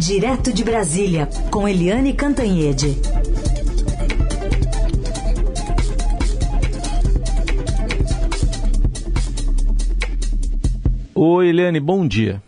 Direto de Brasília, com Eliane Cantanhede. Oi, Eliane, bom dia.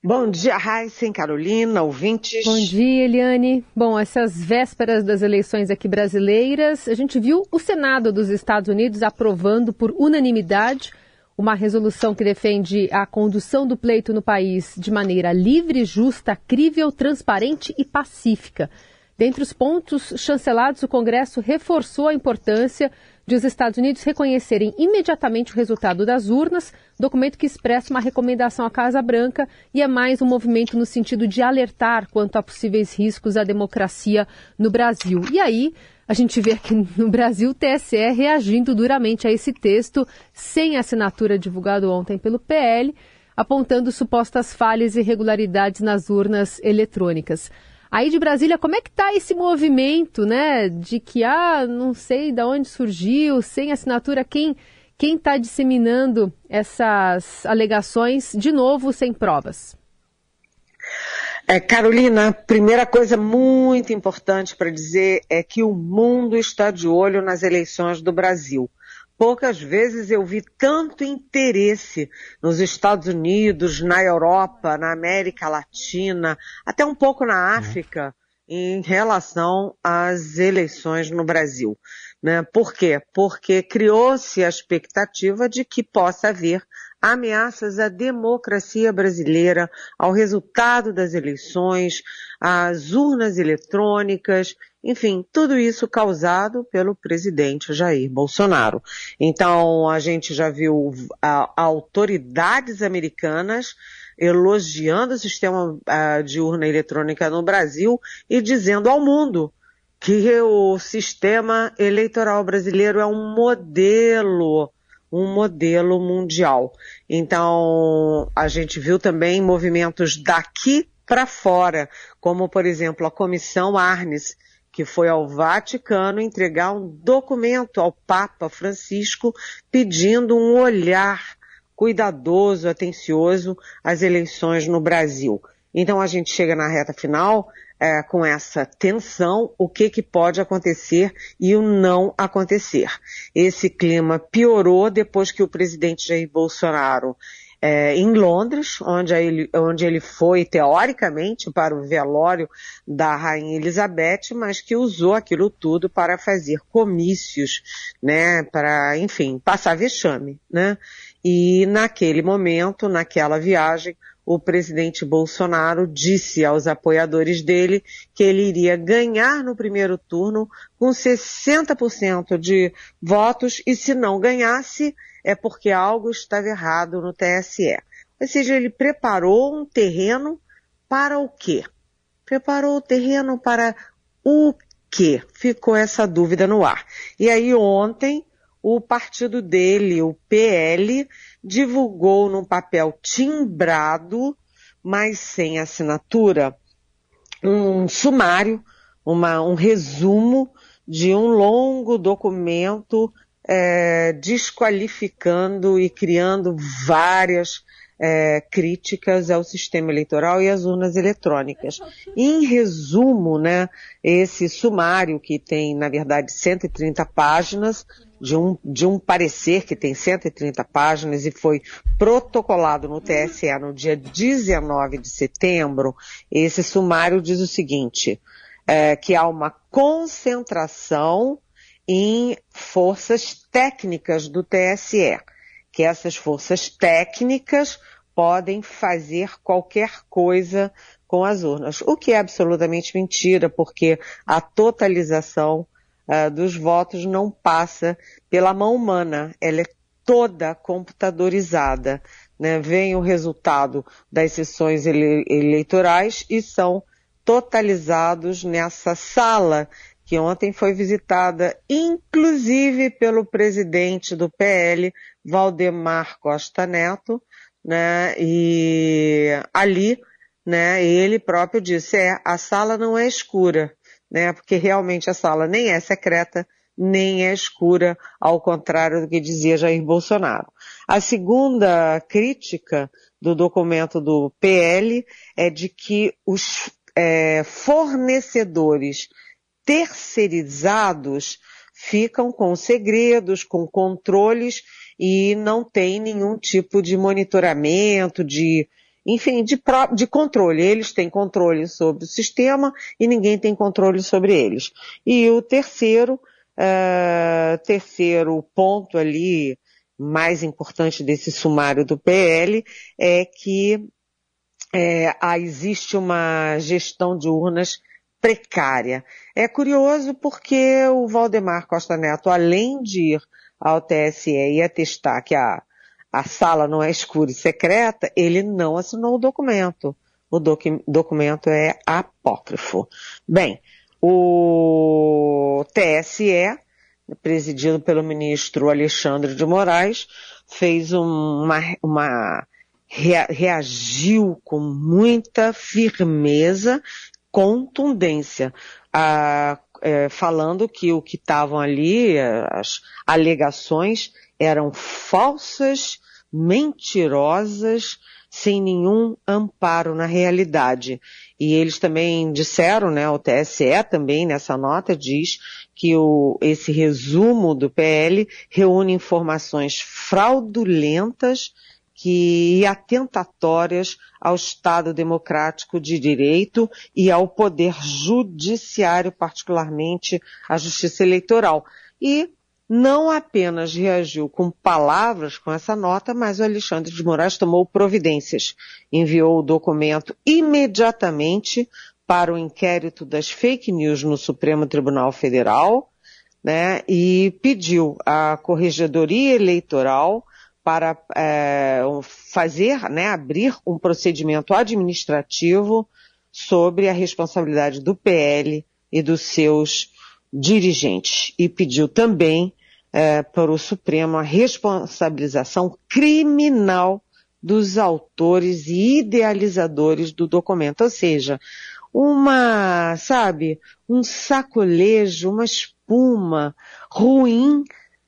Bom dia, Raíssa, Carolina, ouvintes. Bom dia, Eliane. Bom, essas vésperas das eleições aqui brasileiras, a gente viu o Senado dos Estados Unidos aprovando por unanimidade uma resolução que defende a condução do pleito no país de maneira livre, justa, crível, transparente e pacífica. Dentre os pontos chancelados, o Congresso reforçou a importância de os Estados Unidos reconhecerem imediatamente o resultado das urnas, documento que expressa uma recomendação à Casa Branca e é mais um movimento no sentido de alertar quanto a possíveis riscos à democracia no Brasil. E aí, a gente vê aqui no Brasil o TSE reagindo duramente a esse texto, sem assinatura divulgado ontem pelo PL, apontando supostas falhas e irregularidades nas urnas eletrônicas. Aí de Brasília, como é que está esse movimento, né? De que, ah, não sei de onde surgiu, sem assinatura, quem quem está disseminando essas alegações, de novo, sem provas? É, Carolina, primeira coisa muito importante para dizer é que o mundo está de olho nas eleições do Brasil. Poucas vezes eu vi tanto interesse nos Estados Unidos, na Europa, na América Latina, até um pouco na uhum. África, em relação às eleições no Brasil. Né? Por quê? Porque criou-se a expectativa de que possa haver ameaças à democracia brasileira, ao resultado das eleições, às urnas eletrônicas, enfim, tudo isso causado pelo presidente Jair Bolsonaro. Então, a gente já viu a, autoridades americanas elogiando o sistema a, de urna eletrônica no Brasil e dizendo ao mundo que o sistema eleitoral brasileiro é um modelo um modelo mundial. Então, a gente viu também movimentos daqui para fora, como por exemplo a Comissão Arnes, que foi ao Vaticano entregar um documento ao Papa Francisco pedindo um olhar cuidadoso, atencioso às eleições no Brasil. Então a gente chega na reta final é, com essa tensão, o que, que pode acontecer e o não acontecer. Esse clima piorou depois que o presidente Jair Bolsonaro é, em Londres, onde ele, onde ele foi teoricamente para o velório da Rainha Elizabeth, mas que usou aquilo tudo para fazer comícios, né, para, enfim, passar vexame, né? E naquele momento, naquela viagem, o presidente Bolsonaro disse aos apoiadores dele que ele iria ganhar no primeiro turno com 60% de votos e se não ganhasse é porque algo estava errado no TSE. Ou seja, ele preparou um terreno para o quê? Preparou o terreno para o quê? Ficou essa dúvida no ar. E aí ontem o partido dele, o PL, divulgou num papel timbrado, mas sem assinatura, um sumário, uma, um resumo de um longo documento é, desqualificando e criando várias é, críticas ao sistema eleitoral e às urnas eletrônicas. Em resumo, né, esse sumário que tem, na verdade, 130 páginas, de um, de um parecer que tem 130 páginas e foi protocolado no TSE no dia 19 de setembro, esse sumário diz o seguinte, é, que há uma concentração em forças técnicas do TSE, que essas forças técnicas podem fazer qualquer coisa com as urnas, o que é absolutamente mentira, porque a totalização uh, dos votos não passa pela mão humana, ela é toda computadorizada. Né? Vem o resultado das sessões ele eleitorais e são totalizados nessa sala que ontem foi visitada, inclusive pelo presidente do PL, Valdemar Costa Neto, né? E ali, né? Ele próprio disse, é, a sala não é escura, né? Porque realmente a sala nem é secreta, nem é escura, ao contrário do que dizia Jair Bolsonaro. A segunda crítica do documento do PL é de que os é, fornecedores terceirizados ficam com segredos, com controles e não tem nenhum tipo de monitoramento, de, enfim, de, de controle. Eles têm controle sobre o sistema e ninguém tem controle sobre eles. E o terceiro, uh, terceiro ponto ali, mais importante desse sumário do PL, é que é, existe uma gestão de urnas precária. É curioso porque o Valdemar Costa Neto, além de ir ao TSE e atestar que a, a sala não é escura e secreta, ele não assinou o documento. O docu documento é apócrifo. Bem, o TSE, presidido pelo ministro Alexandre de Moraes, fez uma, uma reagiu com muita firmeza, contundência, a, é, falando que o que estavam ali, as alegações, eram falsas, mentirosas, sem nenhum amparo na realidade. E eles também disseram, né, o TSE também nessa nota diz que o, esse resumo do PL reúne informações fraudulentas que atentatórias ao Estado democrático de direito e ao poder judiciário, particularmente à justiça eleitoral. E não apenas reagiu com palavras com essa nota, mas o Alexandre de Moraes tomou providências. Enviou o documento imediatamente para o inquérito das fake news no Supremo Tribunal Federal, né, e pediu à Corregedoria Eleitoral para é, fazer, né, abrir um procedimento administrativo sobre a responsabilidade do PL e dos seus dirigentes. E pediu também é, para o Supremo a responsabilização criminal dos autores e idealizadores do documento. Ou seja, uma, sabe, um sacolejo, uma espuma ruim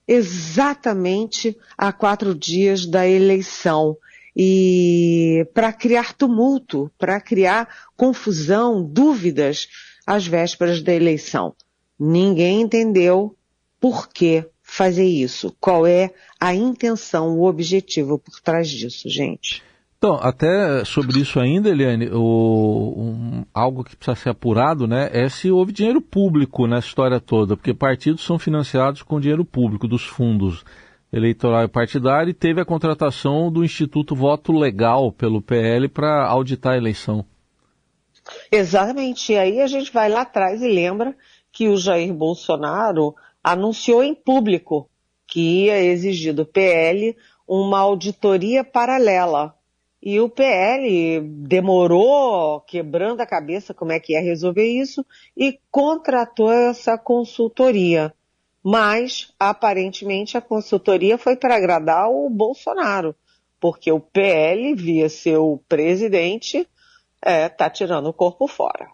exatamente a quatro dias da eleição e para criar tumulto, para criar confusão, dúvidas às vésperas da eleição. Ninguém entendeu por que fazer isso, qual é a intenção, o objetivo por trás disso, gente. Então, até sobre isso ainda, Eliane, o, um, algo que precisa ser apurado né, é se houve dinheiro público nessa história toda, porque partidos são financiados com dinheiro público dos fundos eleitoral e partidário e teve a contratação do Instituto Voto Legal pelo PL para auditar a eleição. Exatamente. E aí a gente vai lá atrás e lembra que o Jair Bolsonaro anunciou em público que ia exigir do PL uma auditoria paralela e o PL demorou, quebrando a cabeça como é que ia resolver isso, e contratou essa consultoria. Mas, aparentemente, a consultoria foi para agradar o Bolsonaro, porque o PL, via seu presidente, é, tá tirando o corpo fora.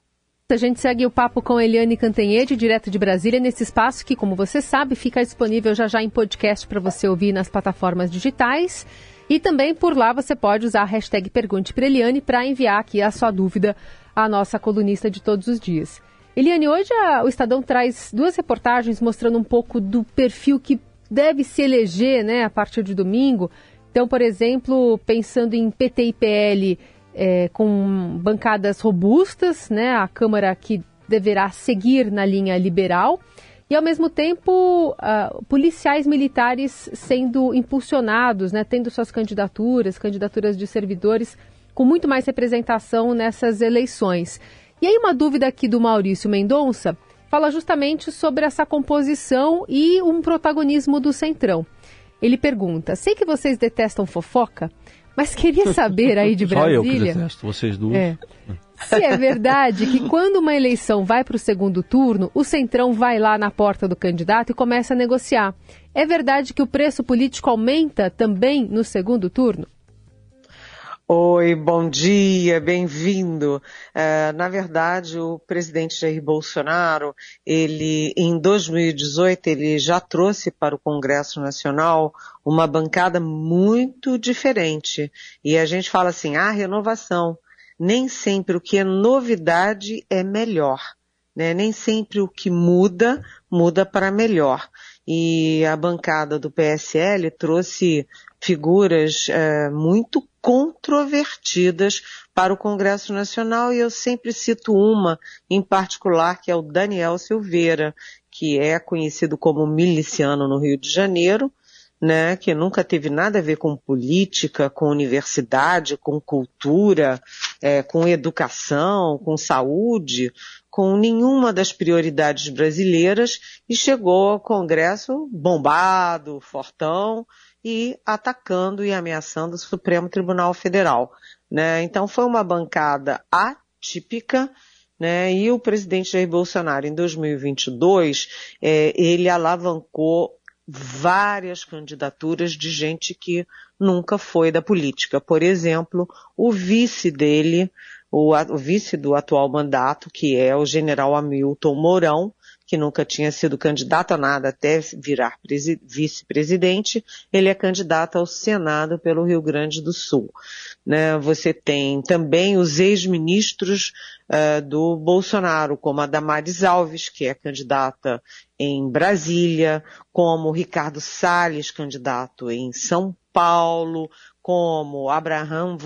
A gente segue o papo com Eliane Cantanhede, direto de Brasília, nesse espaço que, como você sabe, fica disponível já já em podcast para você ouvir nas plataformas digitais. E também por lá você pode usar a hashtag Pergunte para Eliane para enviar aqui a sua dúvida à nossa colunista de todos os dias. Eliane, hoje a, o Estadão traz duas reportagens mostrando um pouco do perfil que deve se eleger né, a partir de domingo. Então, por exemplo, pensando em PT e PL é, com bancadas robustas, né, a Câmara que deverá seguir na linha liberal e, ao mesmo tempo, uh, policiais militares sendo impulsionados, né, tendo suas candidaturas, candidaturas de servidores, com muito mais representação nessas eleições. E aí, uma dúvida aqui do Maurício Mendonça fala justamente sobre essa composição e um protagonismo do Centrão. Ele pergunta: sei que vocês detestam fofoca, mas queria saber aí de Brasília. Só eu que detesto, vocês duas. É, se é verdade que quando uma eleição vai para o segundo turno, o Centrão vai lá na porta do candidato e começa a negociar. É verdade que o preço político aumenta também no segundo turno? Oi, bom dia, bem-vindo. Uh, na verdade, o presidente Jair Bolsonaro, ele, em 2018, ele já trouxe para o Congresso Nacional uma bancada muito diferente. E a gente fala assim, ah, renovação. Nem sempre o que é novidade é melhor. Né? Nem sempre o que muda, muda para melhor. E a bancada do PSL trouxe figuras é, muito controvertidas para o Congresso Nacional e eu sempre cito uma em particular que é o Daniel Silveira, que é conhecido como miliciano no Rio de Janeiro, né, que nunca teve nada a ver com política, com universidade, com cultura, é, com educação, com saúde, com nenhuma das prioridades brasileiras e chegou ao Congresso bombado, fortão, e atacando e ameaçando o Supremo Tribunal Federal. Né? Então foi uma bancada atípica, né? E o presidente Jair Bolsonaro, em 2022, é, ele alavancou várias candidaturas de gente que nunca foi da política. Por exemplo, o vice dele, o, o vice do atual mandato, que é o general Hamilton Mourão, que nunca tinha sido candidato a nada até virar vice-presidente, ele é candidato ao Senado pelo Rio Grande do Sul. Né? Você tem também os ex-ministros uh, do Bolsonaro, como a Damares Alves, que é candidata em Brasília, como Ricardo Salles, candidato em São Paulo, como Abraham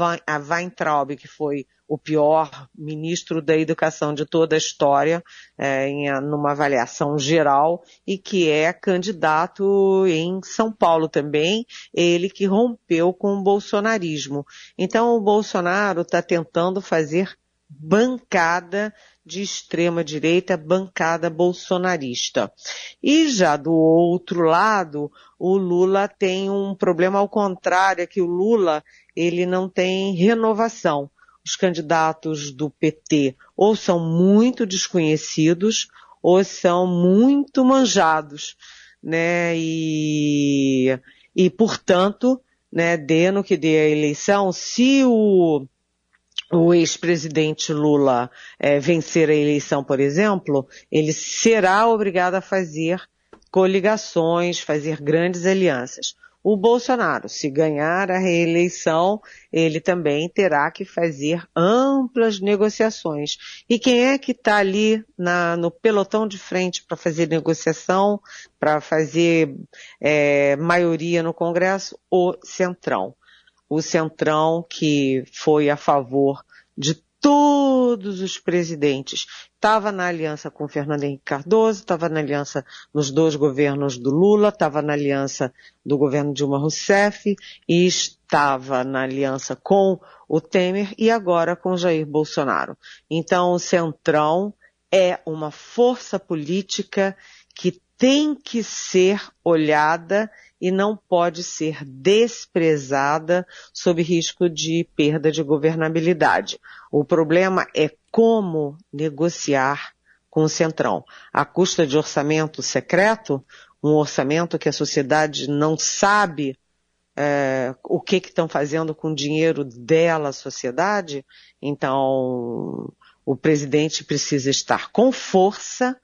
Weintraub, que foi o pior ministro da educação de toda a história, é, em, numa avaliação geral, e que é candidato em São Paulo também, ele que rompeu com o bolsonarismo. Então o Bolsonaro está tentando fazer bancada de extrema direita, bancada bolsonarista. E já do outro lado, o Lula tem um problema ao contrário, é que o Lula, ele não tem renovação. Os candidatos do PT ou são muito desconhecidos ou são muito manjados, né? E, e portanto, né, dê no que dê a eleição, se o o ex-presidente Lula é, vencer a eleição, por exemplo, ele será obrigado a fazer coligações, fazer grandes alianças. O Bolsonaro, se ganhar a reeleição, ele também terá que fazer amplas negociações. E quem é que está ali na, no pelotão de frente para fazer negociação, para fazer é, maioria no Congresso? O Centrão o Centrão, que foi a favor de todos os presidentes, estava na aliança com Fernando Henrique Cardoso, estava na aliança nos dois governos do Lula, estava na aliança do governo Dilma Rousseff e estava na aliança com o Temer e agora com Jair Bolsonaro. Então o Centrão é uma força política que tem que ser olhada e não pode ser desprezada sob risco de perda de governabilidade. O problema é como negociar com o Centrão. À custa de orçamento secreto, um orçamento que a sociedade não sabe é, o que estão fazendo com o dinheiro dela, a sociedade, então o presidente precisa estar com força,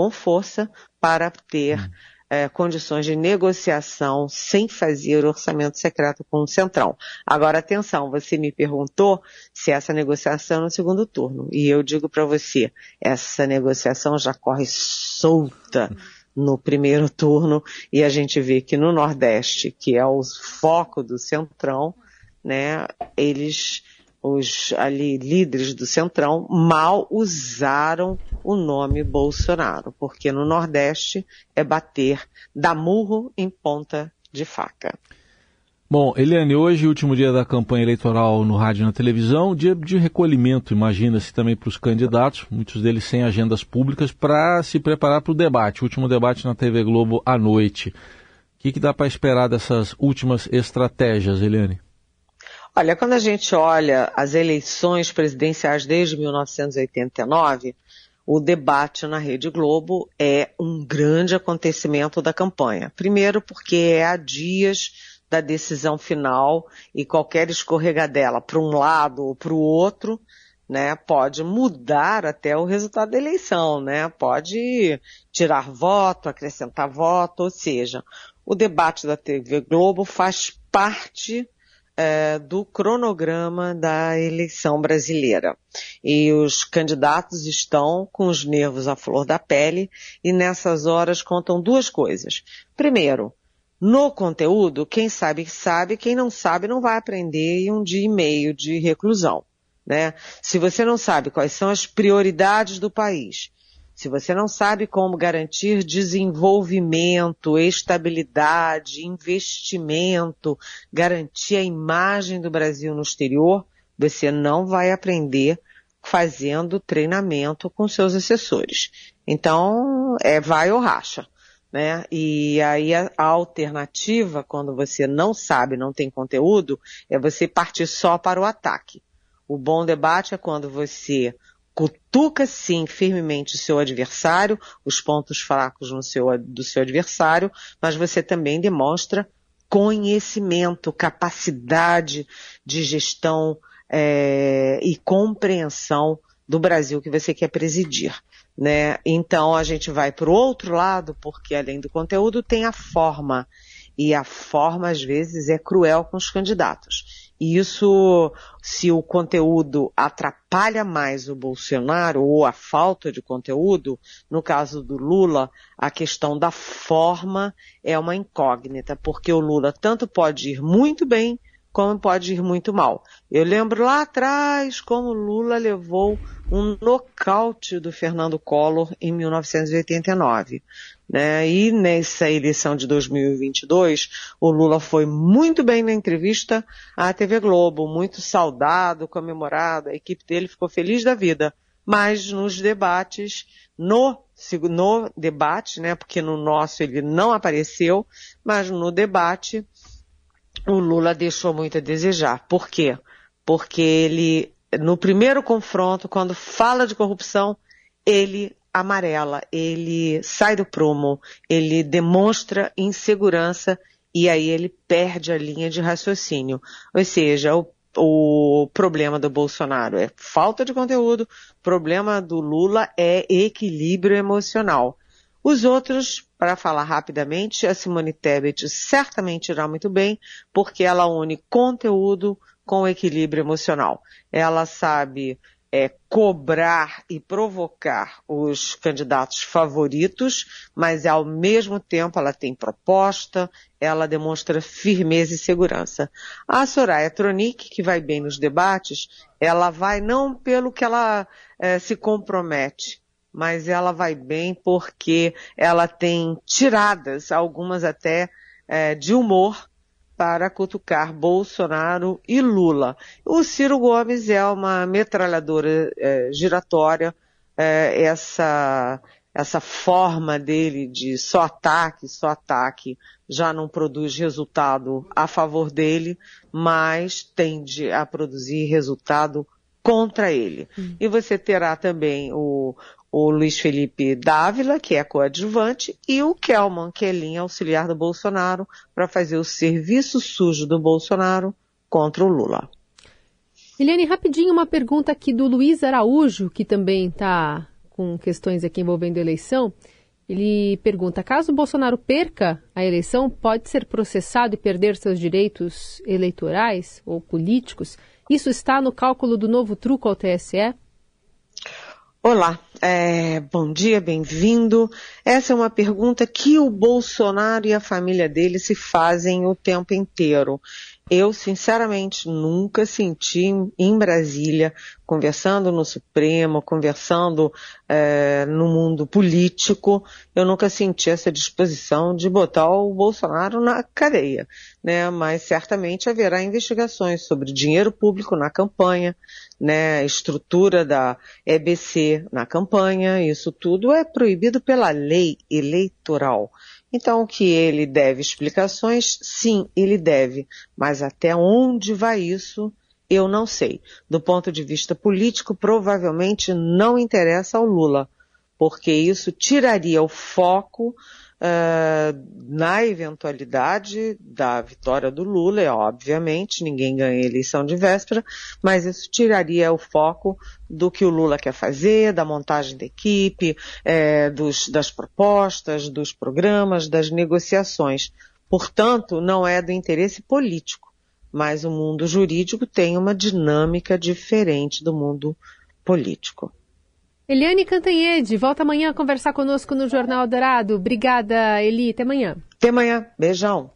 com força, para ter hum é, condições de negociação sem fazer orçamento secreto com o Centrão. Agora, atenção, você me perguntou se essa negociação é no segundo turno. E eu digo para você, essa negociação já corre solta no primeiro turno e a gente vê que no Nordeste, que é o foco do Centrão, né, eles os ali líderes do Centrão mal usaram o nome Bolsonaro, porque no Nordeste é bater, dar murro em ponta de faca. Bom, Eliane, hoje, último dia da campanha eleitoral no rádio e na televisão, dia de recolhimento, imagina-se também para os candidatos, muitos deles sem agendas públicas, para se preparar para o debate, o último debate na TV Globo à noite. O que, que dá para esperar dessas últimas estratégias, Eliane? Olha, quando a gente olha as eleições presidenciais desde 1989, o debate na Rede Globo é um grande acontecimento da campanha. Primeiro, porque é há dias da decisão final e qualquer escorregadela para um lado ou para o outro, né, pode mudar até o resultado da eleição, né? Pode tirar voto, acrescentar voto, ou seja, o debate da TV Globo faz parte é, do cronograma da eleição brasileira. E os candidatos estão com os nervos à flor da pele e nessas horas contam duas coisas. Primeiro, no conteúdo, quem sabe sabe, quem não sabe não vai aprender em um dia e meio de reclusão. Né? Se você não sabe quais são as prioridades do país, se você não sabe como garantir desenvolvimento, estabilidade, investimento, garantir a imagem do Brasil no exterior, você não vai aprender fazendo treinamento com seus assessores. Então, é vai ou racha. Né? E aí a, a alternativa, quando você não sabe, não tem conteúdo, é você partir só para o ataque. O bom debate é quando você cutuca sim firmemente o seu adversário, os pontos fracos no seu, do seu adversário, mas você também demonstra conhecimento, capacidade de gestão é, e compreensão do Brasil que você quer presidir. Né? Então a gente vai para o outro lado, porque além do conteúdo tem a forma. E a forma, às vezes, é cruel com os candidatos. E isso, se o conteúdo atrapalha mais o Bolsonaro ou a falta de conteúdo, no caso do Lula, a questão da forma é uma incógnita, porque o Lula tanto pode ir muito bem como pode ir muito mal. Eu lembro lá atrás como Lula levou um nocaute do Fernando Collor em 1989. Né? E nessa eleição de 2022, o Lula foi muito bem na entrevista à TV Globo, muito saudado, comemorado, a equipe dele ficou feliz da vida. Mas nos debates, no, no debate, né, porque no nosso ele não apareceu, mas no debate, o Lula deixou muito a desejar. Por quê? Porque ele, no primeiro confronto, quando fala de corrupção, ele amarela, ele sai do prumo, ele demonstra insegurança e aí ele perde a linha de raciocínio. Ou seja, o, o problema do Bolsonaro é falta de conteúdo, o problema do Lula é equilíbrio emocional. Os outros, para falar rapidamente, a Simone Tebet certamente irá muito bem, porque ela une conteúdo com equilíbrio emocional. Ela sabe é, cobrar e provocar os candidatos favoritos, mas ao mesmo tempo ela tem proposta, ela demonstra firmeza e segurança. A Soraya Tronic, que vai bem nos debates, ela vai não pelo que ela é, se compromete, mas ela vai bem porque ela tem tiradas, algumas até é, de humor, para cutucar Bolsonaro e Lula. O Ciro Gomes é uma metralhadora é, giratória, é, essa, essa forma dele de só ataque, só ataque, já não produz resultado a favor dele, mas tende a produzir resultado contra ele. Hum. E você terá também o, o Luiz Felipe Dávila, que é coadjuvante, e o Kelman, que é linha auxiliar do Bolsonaro, para fazer o serviço sujo do Bolsonaro contra o Lula. Eliane, rapidinho uma pergunta aqui do Luiz Araújo, que também está com questões aqui envolvendo eleição. Ele pergunta: caso o Bolsonaro perca a eleição, pode ser processado e perder seus direitos eleitorais ou políticos? Isso está no cálculo do novo truco ao TSE? Olá, é, bom dia, bem-vindo. Essa é uma pergunta que o Bolsonaro e a família dele se fazem o tempo inteiro. Eu, sinceramente, nunca senti em Brasília, conversando no Supremo, conversando é, no mundo político, eu nunca senti essa disposição de botar o Bolsonaro na cadeia. Né? Mas certamente haverá investigações sobre dinheiro público na campanha, né? estrutura da EBC na campanha, isso tudo é proibido pela lei eleitoral. Então, que ele deve explicações, sim, ele deve, mas até onde vai isso, eu não sei. Do ponto de vista político, provavelmente não interessa ao Lula, porque isso tiraria o foco Uh, na eventualidade da vitória do Lula, é obviamente, ninguém ganha eleição de véspera, mas isso tiraria o foco do que o Lula quer fazer, da montagem da equipe, é, dos, das propostas, dos programas, das negociações. Portanto, não é do interesse político, mas o mundo jurídico tem uma dinâmica diferente do mundo político. Eliane Cantanhede, volta amanhã a conversar conosco no Jornal Dourado. Obrigada, Eli. Até amanhã. Até amanhã. Beijão.